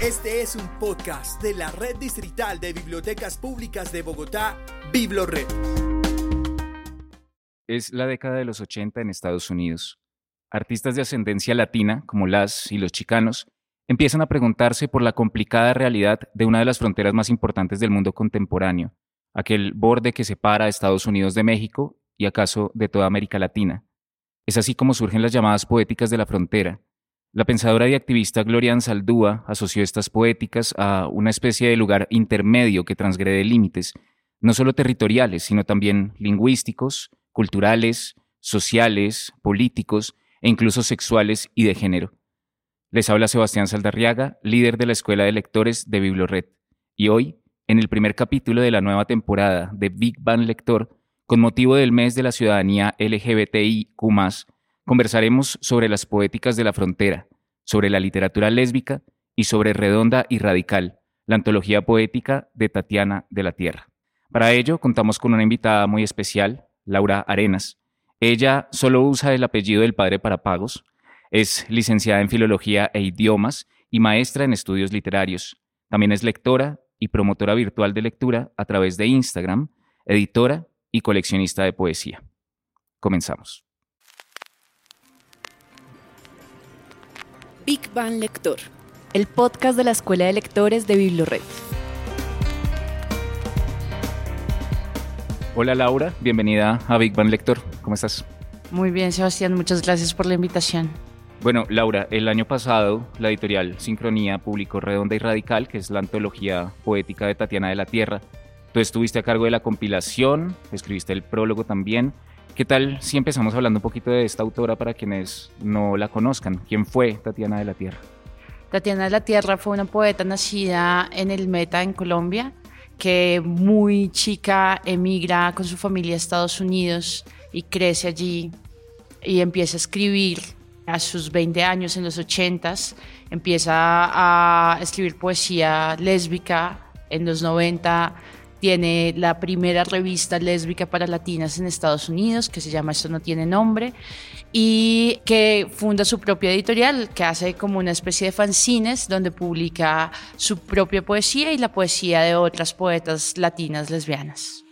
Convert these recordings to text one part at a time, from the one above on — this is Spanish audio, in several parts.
Este es un podcast de la Red Distrital de Bibliotecas Públicas de Bogotá, BibloRed. Es la década de los 80 en Estados Unidos. Artistas de ascendencia latina, como las y los chicanos, empiezan a preguntarse por la complicada realidad de una de las fronteras más importantes del mundo contemporáneo, aquel borde que separa a Estados Unidos de México y acaso de toda América Latina. Es así como surgen las llamadas poéticas de la frontera. La pensadora y activista Gloria Ansaldúa asoció estas poéticas a una especie de lugar intermedio que transgrede límites, no solo territoriales, sino también lingüísticos, culturales, sociales, políticos e incluso sexuales y de género. Les habla Sebastián Saldarriaga, líder de la Escuela de Lectores de Biblored, y hoy, en el primer capítulo de la nueva temporada de Big Bang Lector, con motivo del mes de la ciudadanía LGBTIQ, conversaremos sobre las poéticas de la frontera, sobre la literatura lésbica y sobre Redonda y Radical, la antología poética de Tatiana de la Tierra. Para ello, contamos con una invitada muy especial, Laura Arenas. Ella solo usa el apellido del padre para pagos, es licenciada en Filología e Idiomas y maestra en estudios literarios. También es lectora y promotora virtual de lectura a través de Instagram, editora y coleccionista de poesía. Comenzamos. Big Bang Lector, el podcast de la Escuela de Lectores de Biblored. Hola Laura, bienvenida a Big Bang Lector. ¿Cómo estás? Muy bien, Sebastián, muchas gracias por la invitación. Bueno, Laura, el año pasado la editorial Sincronía publicó Redonda y Radical, que es la antología poética de Tatiana de la Tierra. Tú estuviste a cargo de la compilación, escribiste el prólogo también. ¿Qué tal si empezamos hablando un poquito de esta autora para quienes no la conozcan? ¿Quién fue Tatiana de la Tierra? Tatiana de la Tierra fue una poeta nacida en el Meta, en Colombia, que muy chica emigra con su familia a Estados Unidos y crece allí y empieza a escribir a sus 20 años, en los 80, empieza a escribir poesía lésbica. En los 90 tiene la primera revista lésbica para latinas en Estados Unidos, que se llama Esto no tiene nombre, y que funda su propia editorial, que hace como una especie de fanzines donde publica su propia poesía y la poesía de otras poetas latinas lesbianas.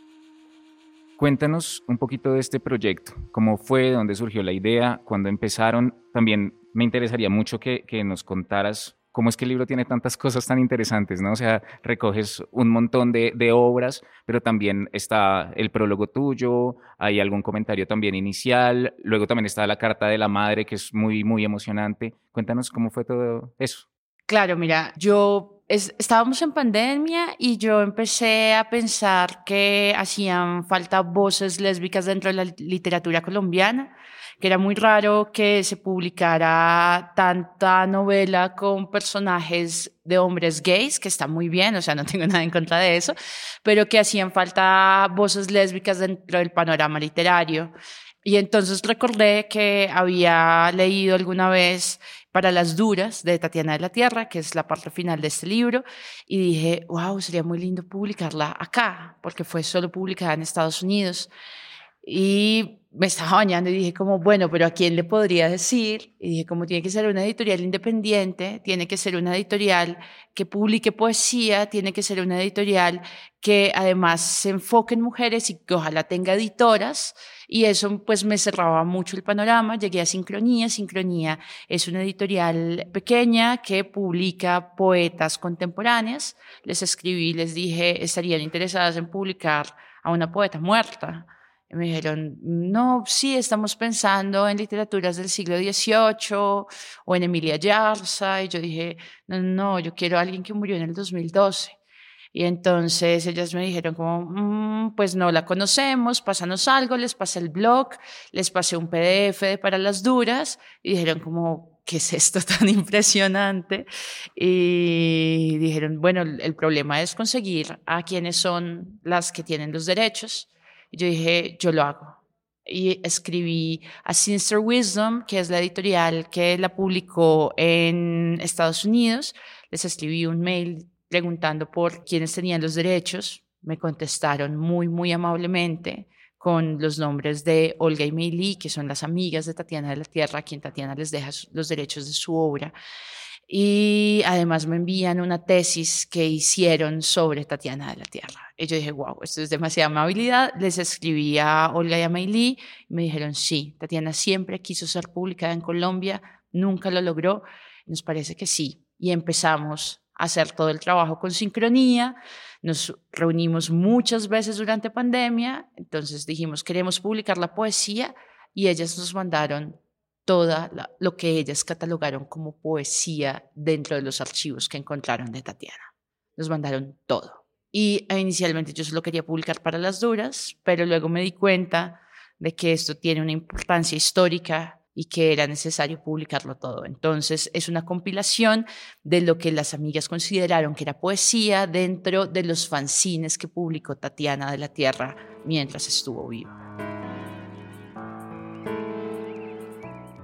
Cuéntanos un poquito de este proyecto, cómo fue, dónde surgió la idea, cuándo empezaron. También me interesaría mucho que, nos contaras cómo es que el libro tiene tantas cosas tan interesantes, ¿no? O sea, recoges un montón de, de, obras, pero también está el prólogo tuyo, hay algún comentario también inicial, luego también está la carta de la madre, que es muy, muy emocionante. Cuéntanos cómo fue todo eso. Claro, mira, yo estábamos en pandemia y yo empecé a pensar que hacían falta voces lésbicas dentro de la literatura colombiana, que era muy raro que se publicara tanta novela con personajes de hombres gays, que está muy bien, o sea, no tengo nada en contra de eso, pero que hacían falta voces lésbicas dentro del panorama literario. Y entonces recordé que había leído alguna vez para las duras de Tatiana de la Tierra, que es la parte final de este libro, y dije, wow, sería muy lindo publicarla acá, porque fue solo publicada en Estados Unidos. Y me estaba bañando y dije como, bueno, pero ¿a quién le podría decir? Y dije, como tiene que ser una editorial independiente, tiene que ser una editorial que publique poesía, tiene que ser una editorial que además se enfoque en mujeres y que ojalá tenga editoras. Y eso pues me cerraba mucho el panorama. Llegué a Sincronía. Sincronía es una editorial pequeña que publica poetas contemporáneas. Les escribí, les dije, estarían interesadas en publicar a una poeta muerta me dijeron, no, sí, estamos pensando en literaturas del siglo XVIII o en Emilia Yarza. Y yo dije, no, no, yo quiero a alguien que murió en el 2012. Y entonces ellas me dijeron como, mm, pues no la conocemos, pásanos algo, les pasé el blog, les pasé un PDF para las duras y dijeron como, ¿qué es esto tan impresionante? Y dijeron, bueno, el problema es conseguir a quienes son las que tienen los derechos. Y yo dije, yo lo hago. Y escribí a Sinister Wisdom, que es la editorial que la publicó en Estados Unidos. Les escribí un mail preguntando por quiénes tenían los derechos. Me contestaron muy, muy amablemente con los nombres de Olga y Meili, que son las amigas de Tatiana de la Tierra, a quien Tatiana les deja los derechos de su obra. Y además me envían una tesis que hicieron sobre Tatiana de la Tierra. Yo dije, wow, esto es demasiada amabilidad. Les escribí a Olga y a Mayli y me dijeron, sí, Tatiana siempre quiso ser publicada en Colombia, nunca lo logró. Nos parece que sí. Y empezamos a hacer todo el trabajo con sincronía. Nos reunimos muchas veces durante pandemia, entonces dijimos, queremos publicar la poesía y ellas nos mandaron toda lo que ellas catalogaron como poesía dentro de los archivos que encontraron de Tatiana. Nos mandaron todo. Y eh, inicialmente yo solo quería publicar para las duras, pero luego me di cuenta de que esto tiene una importancia histórica y que era necesario publicarlo todo. Entonces es una compilación de lo que las amigas consideraron que era poesía dentro de los fanzines que publicó Tatiana de la Tierra mientras estuvo viva.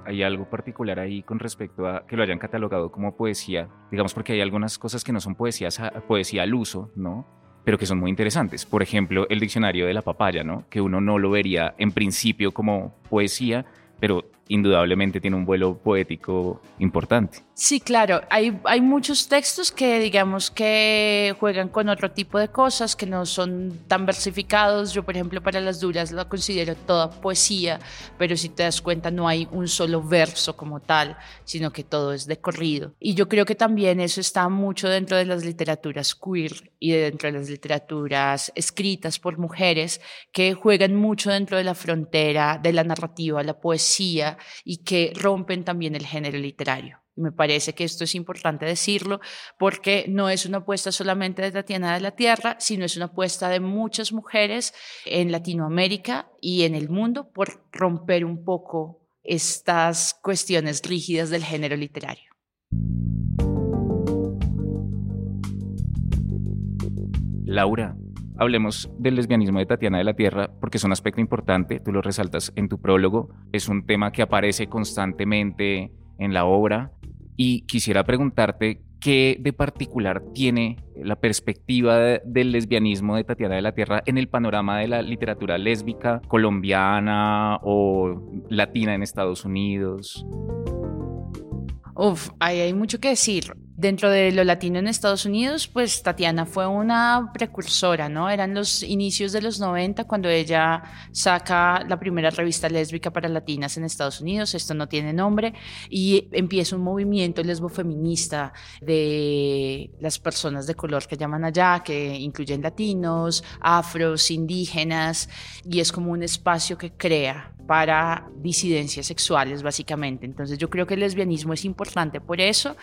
Hay algo particular ahí con respecto a que lo hayan catalogado como poesía, digamos porque hay algunas cosas que no son poesías, poesía al uso, ¿no? Pero que son muy interesantes. Por ejemplo, el diccionario de la papaya, ¿no? Que uno no lo vería en principio como poesía, pero indudablemente tiene un vuelo poético importante. Sí, claro, hay, hay muchos textos que digamos que juegan con otro tipo de cosas, que no son tan versificados. Yo, por ejemplo, para las duras lo considero toda poesía, pero si te das cuenta no hay un solo verso como tal, sino que todo es de corrido. Y yo creo que también eso está mucho dentro de las literaturas queer y dentro de las literaturas escritas por mujeres que juegan mucho dentro de la frontera de la narrativa, la poesía y que rompen también el género literario. Me parece que esto es importante decirlo porque no es una apuesta solamente de Tatiana de la Tierra, sino es una apuesta de muchas mujeres en Latinoamérica y en el mundo por romper un poco estas cuestiones rígidas del género literario. Laura, Hablemos del lesbianismo de Tatiana de la Tierra porque es un aspecto importante, tú lo resaltas en tu prólogo, es un tema que aparece constantemente en la obra y quisiera preguntarte qué de particular tiene la perspectiva del lesbianismo de Tatiana de la Tierra en el panorama de la literatura lésbica colombiana o latina en Estados Unidos. Uf, ahí hay mucho que decir. Dentro de lo latino en Estados Unidos, pues Tatiana fue una precursora, ¿no? Eran los inicios de los 90 cuando ella saca la primera revista lésbica para latinas en Estados Unidos, esto no tiene nombre, y empieza un movimiento lesbofeminista de las personas de color que llaman allá, que incluyen latinos, afros, indígenas, y es como un espacio que crea para disidencias sexuales, básicamente. Entonces yo creo que el lesbianismo es importante por eso.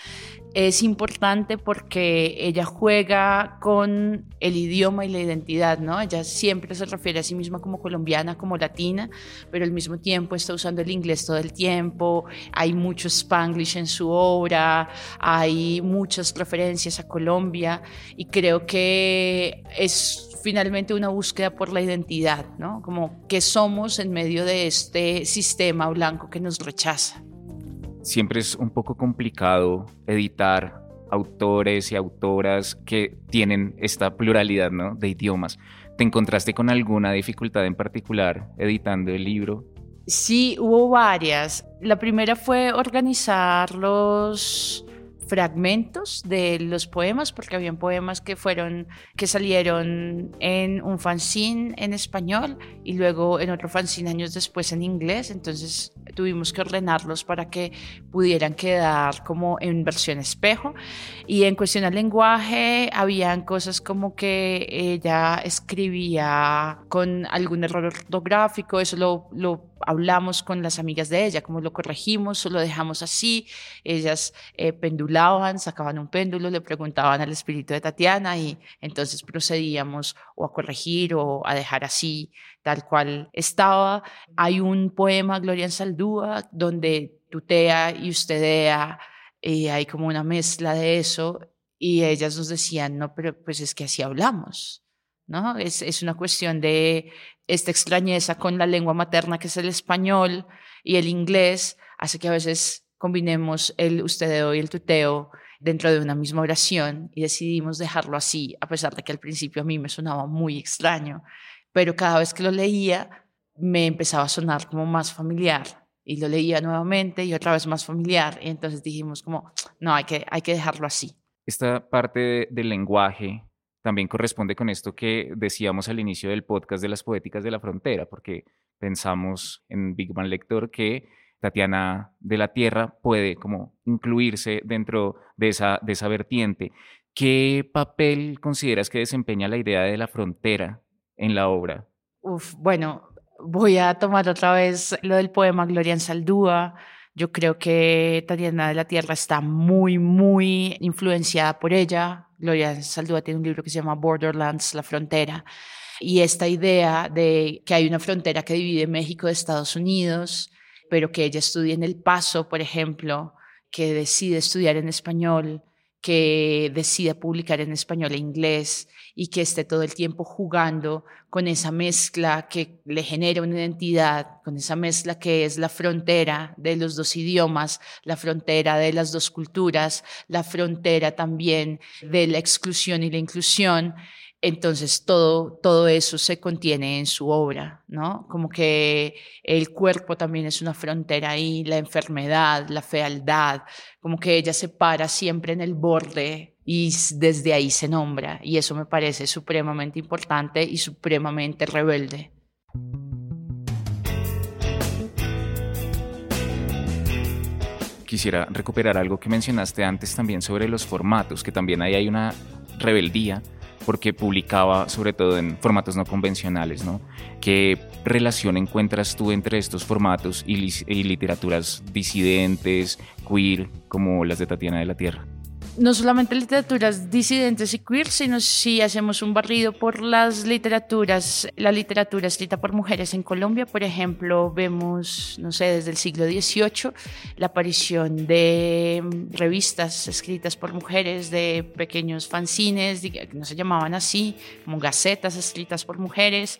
Es importante porque ella juega con el idioma y la identidad, ¿no? Ella siempre se refiere a sí misma como colombiana, como latina, pero al mismo tiempo está usando el inglés todo el tiempo. Hay mucho spanglish en su obra, hay muchas referencias a Colombia y creo que es finalmente una búsqueda por la identidad, ¿no? Como que somos en medio de este sistema blanco que nos rechaza. Siempre es un poco complicado editar autores y autoras que tienen esta pluralidad ¿no? de idiomas. ¿Te encontraste con alguna dificultad en particular editando el libro? Sí, hubo varias. La primera fue organizar los fragmentos de los poemas, porque habían poemas que fueron, que salieron en un fanzine en español y luego en otro fanzine años después en inglés, entonces tuvimos que ordenarlos para que pudieran quedar como en versión espejo. Y en cuestión al lenguaje, habían cosas como que ella escribía con algún error ortográfico, eso lo, lo hablamos con las amigas de ella, como lo corregimos o lo dejamos así. Ellas eh, pendulaban, sacaban un péndulo, le preguntaban al espíritu de Tatiana y entonces procedíamos o a corregir o a dejar así, tal cual estaba. Hay un poema, Gloria en Saldúa, donde tutea y ustedea, y hay como una mezcla de eso, y ellas nos decían, no, pero pues es que así hablamos. ¿no? Es, es una cuestión de esta extrañeza con la lengua materna que es el español y el inglés, hace que a veces combinemos el ustedeo y el tuteo dentro de una misma oración y decidimos dejarlo así, a pesar de que al principio a mí me sonaba muy extraño, pero cada vez que lo leía me empezaba a sonar como más familiar y lo leía nuevamente y otra vez más familiar. Y entonces dijimos como, no, hay que, hay que dejarlo así. Esta parte del lenguaje también corresponde con esto que decíamos al inicio del podcast de las poéticas de la frontera, porque pensamos en Big Man Lector que Tatiana de la Tierra puede como incluirse dentro de esa, de esa vertiente. ¿Qué papel consideras que desempeña la idea de la frontera en la obra? Bueno, voy a tomar otra vez lo del poema Gloria en Saldúa. Yo creo que Tatiana de la Tierra está muy, muy influenciada por ella. Gloria Saldúa tiene un libro que se llama Borderlands, La Frontera. Y esta idea de que hay una frontera que divide México de Estados Unidos, pero que ella estudia en El Paso, por ejemplo, que decide estudiar en español, que decida publicar en español e inglés y que esté todo el tiempo jugando con esa mezcla que le genera una identidad, con esa mezcla que es la frontera de los dos idiomas, la frontera de las dos culturas, la frontera también de la exclusión y la inclusión. Entonces todo, todo eso se contiene en su obra, ¿no? Como que el cuerpo también es una frontera ahí, la enfermedad, la fealdad, como que ella se para siempre en el borde y desde ahí se nombra. Y eso me parece supremamente importante y supremamente rebelde. Quisiera recuperar algo que mencionaste antes también sobre los formatos, que también ahí hay una rebeldía porque publicaba sobre todo en formatos no convencionales, ¿no? ¿Qué relación encuentras tú entre estos formatos y, y literaturas disidentes, queer, como las de Tatiana de la Tierra? No solamente literaturas disidentes y queer, sino si hacemos un barrido por las literaturas, la literatura escrita por mujeres en Colombia, por ejemplo, vemos, no sé, desde el siglo XVIII, la aparición de revistas escritas por mujeres, de pequeños fanzines, que no se llamaban así, como gacetas escritas por mujeres.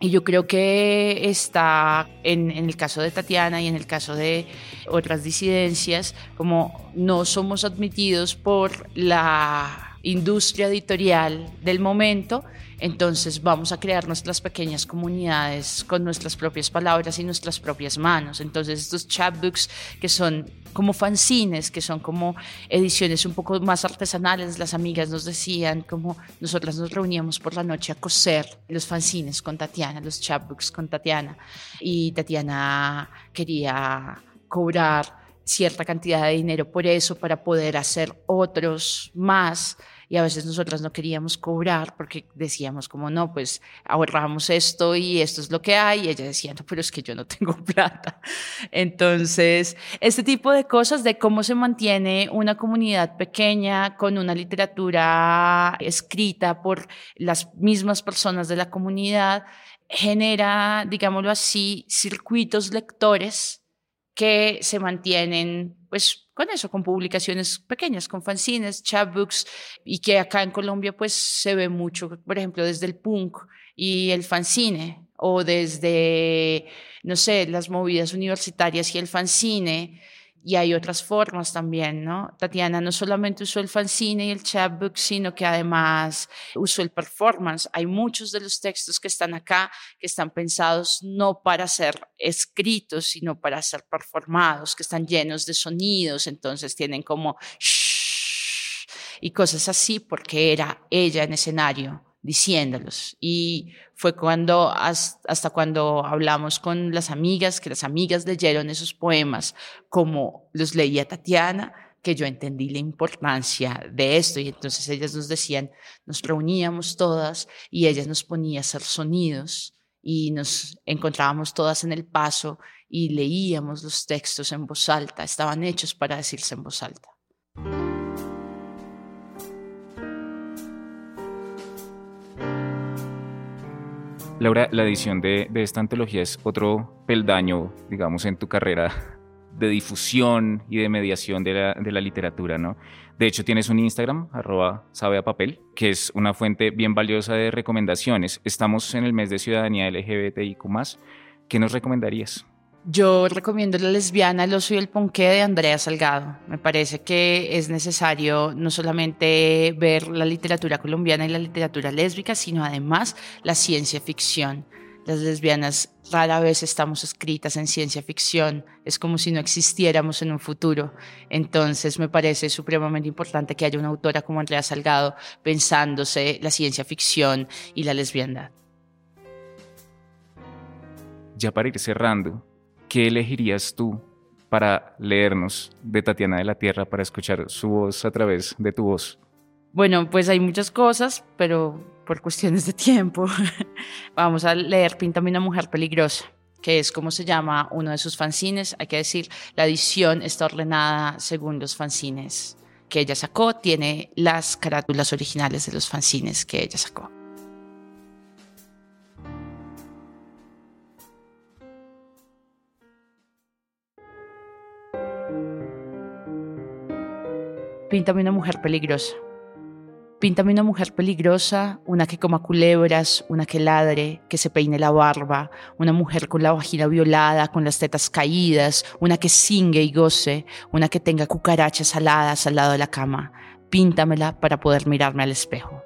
Y yo creo que está en, en el caso de Tatiana y en el caso de otras disidencias, como no somos admitidos por por la industria editorial del momento, entonces vamos a crear nuestras pequeñas comunidades con nuestras propias palabras y nuestras propias manos. Entonces estos chapbooks que son como fanzines, que son como ediciones un poco más artesanales, las amigas nos decían como nosotras nos reuníamos por la noche a coser los fanzines con Tatiana, los chapbooks con Tatiana y Tatiana quería cobrar cierta cantidad de dinero por eso para poder hacer otros más y a veces nosotras no queríamos cobrar porque decíamos como no, pues ahorramos esto y esto es lo que hay y ella decía, no, pero es que yo no tengo plata. Entonces, este tipo de cosas de cómo se mantiene una comunidad pequeña con una literatura escrita por las mismas personas de la comunidad genera, digámoslo así, circuitos lectores que se mantienen pues con eso, con publicaciones pequeñas, con fanzines, chapbooks, y que acá en Colombia pues se ve mucho, por ejemplo, desde el punk y el fanzine, o desde, no sé, las movidas universitarias y el fanzine, y hay otras formas también, ¿no? Tatiana no solamente usó el fanzine y el chapbook, sino que además usó el performance. Hay muchos de los textos que están acá que están pensados no para ser escritos, sino para ser performados, que están llenos de sonidos, entonces tienen como shh y cosas así porque era ella en escenario diciéndolos. Y fue cuando, hasta cuando hablamos con las amigas, que las amigas leyeron esos poemas como los leía Tatiana, que yo entendí la importancia de esto. Y entonces ellas nos decían, nos reuníamos todas y ellas nos ponían a hacer sonidos y nos encontrábamos todas en el paso y leíamos los textos en voz alta, estaban hechos para decirse en voz alta. Laura, la edición de, esta antología es otro peldaño, digamos, en tu carrera de difusión y de mediación de la, literatura, ¿no? De hecho, tienes un Instagram, arroba que es una fuente bien valiosa de recomendaciones. Estamos en el mes de ciudadanía LGBTIQ+. ¿Qué nos recomendarías? Yo recomiendo La lesbiana, el oso y el ponqué de Andrea Salgado. Me parece que es necesario no solamente ver la literatura colombiana y la literatura lésbica, sino además la ciencia ficción. Las lesbianas rara vez estamos escritas en ciencia ficción, es como si no existiéramos en un futuro. Entonces me parece supremamente importante que haya una autora como Andrea Salgado pensándose la ciencia ficción y la lesbiandad. Ya para ir cerrando, ¿qué elegirías tú para leernos de Tatiana de la Tierra, para escuchar su voz a través de tu voz? Bueno, pues hay muchas cosas, pero por cuestiones de tiempo, vamos a leer Píntame una mujer peligrosa, que es como se llama uno de sus fanzines. Hay que decir, la edición está ordenada según los fanzines que ella sacó, tiene las carátulas originales de los fanzines que ella sacó. Píntame una mujer peligrosa. Píntame una mujer peligrosa, una que coma culebras, una que ladre, que se peine la barba, una mujer con la vagina violada, con las tetas caídas, una que singue y goce, una que tenga cucarachas aladas al lado de la cama. Píntamela para poder mirarme al espejo.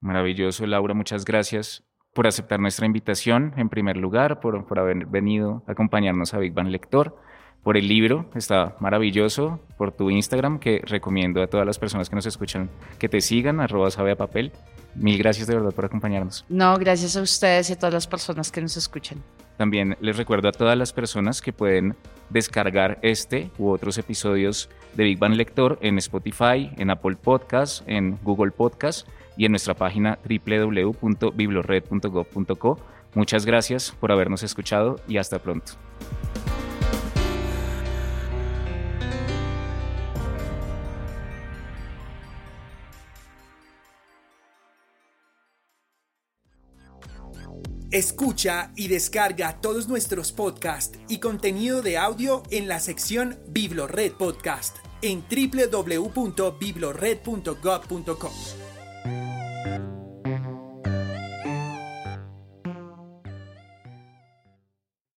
Maravilloso, Laura, muchas gracias por aceptar nuestra invitación, en primer lugar, por, por haber venido a acompañarnos a Big Bang Lector, por el libro, está maravilloso, por tu Instagram, que recomiendo a todas las personas que nos escuchan que te sigan, arroba sabe a papel. Mil gracias de verdad por acompañarnos. No, gracias a ustedes y a todas las personas que nos escuchan. También les recuerdo a todas las personas que pueden descargar este u otros episodios de Big Bang Lector en Spotify, en Apple Podcasts, en Google Podcasts y en nuestra página www.biblored.gov.co. Muchas gracias por habernos escuchado y hasta pronto. Escucha y descarga todos nuestros podcasts y contenido de audio en la sección Biblored Podcast en www.biblored.gov.co.